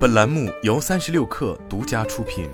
本栏目由三十六氪独家出品。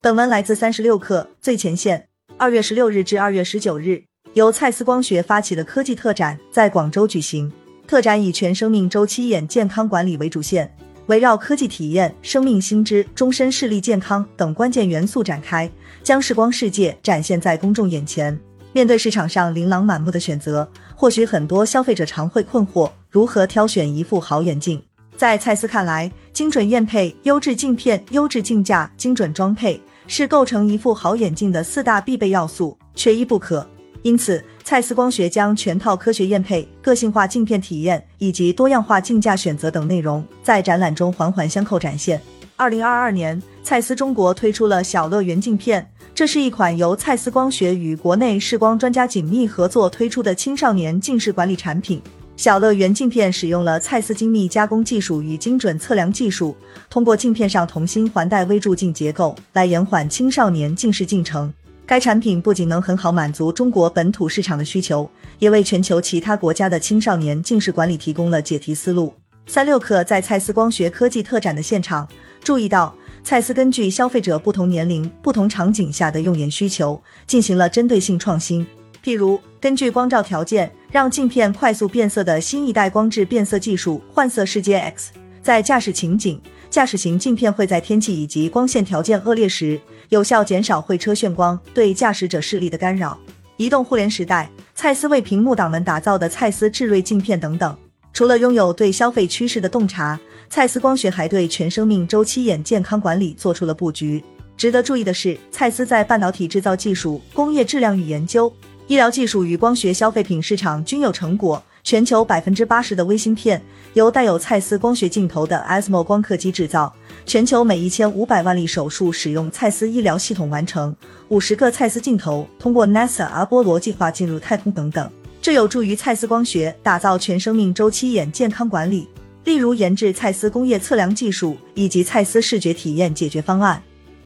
本文来自三十六氪最前线。二月十六日至二月十九日，由蔡司光学发起的科技特展在广州举行。特展以全生命周期眼健康管理为主线，围绕科技体验、生命新知、终身视力健康等关键元素展开，将视光世界展现在公众眼前。面对市场上琳琅满目的选择，或许很多消费者常会困惑如何挑选一副好眼镜。在蔡司看来，精准验配、优质镜片、优质镜架、精准装配是构成一副好眼镜的四大必备要素，缺一不可。因此，蔡司光学将全套科学验配、个性化镜片体验以及多样化镜架选择等内容在展览中环环相扣展现。二零二二年，蔡司中国推出了小乐园镜片。这是一款由蔡司光学与国内视光专家紧密合作推出的青少年近视管理产品。小乐园镜片使用了蔡司精密加工技术与精准测量技术，通过镜片上同心环带微柱镜结构来延缓青少年近视进程。该产品不仅能很好满足中国本土市场的需求，也为全球其他国家的青少年近视管理提供了解题思路。三六氪在蔡司光学科技特展的现场注意到。蔡司根据消费者不同年龄、不同场景下的用眼需求，进行了针对性创新。譬如，根据光照条件，让镜片快速变色的新一代光致变色技术——幻色世界 X，在驾驶情景，驾驶型镜片会在天气以及光线条件恶劣时，有效减少会车眩光对驾驶者视力的干扰。移动互联时代，蔡司为屏幕党们打造的蔡司智锐镜片等等。除了拥有对消费趋势的洞察。蔡司光学还对全生命周期眼健康管理做出了布局。值得注意的是，蔡司在半导体制造技术、工业质量与研究、医疗技术与光学消费品市场均有成果。全球百分之八十的微芯片由带有蔡司光学镜头的 ASML 光刻机制造。全球每一千五百万例手术使用蔡司医疗系统完成。五十个蔡司镜头通过 NASA 阿波罗计划进入太空等等，这有助于蔡司光学打造全生命周期眼健康管理。例如研制蔡司工业测量技术以及蔡司视觉体验解决方案。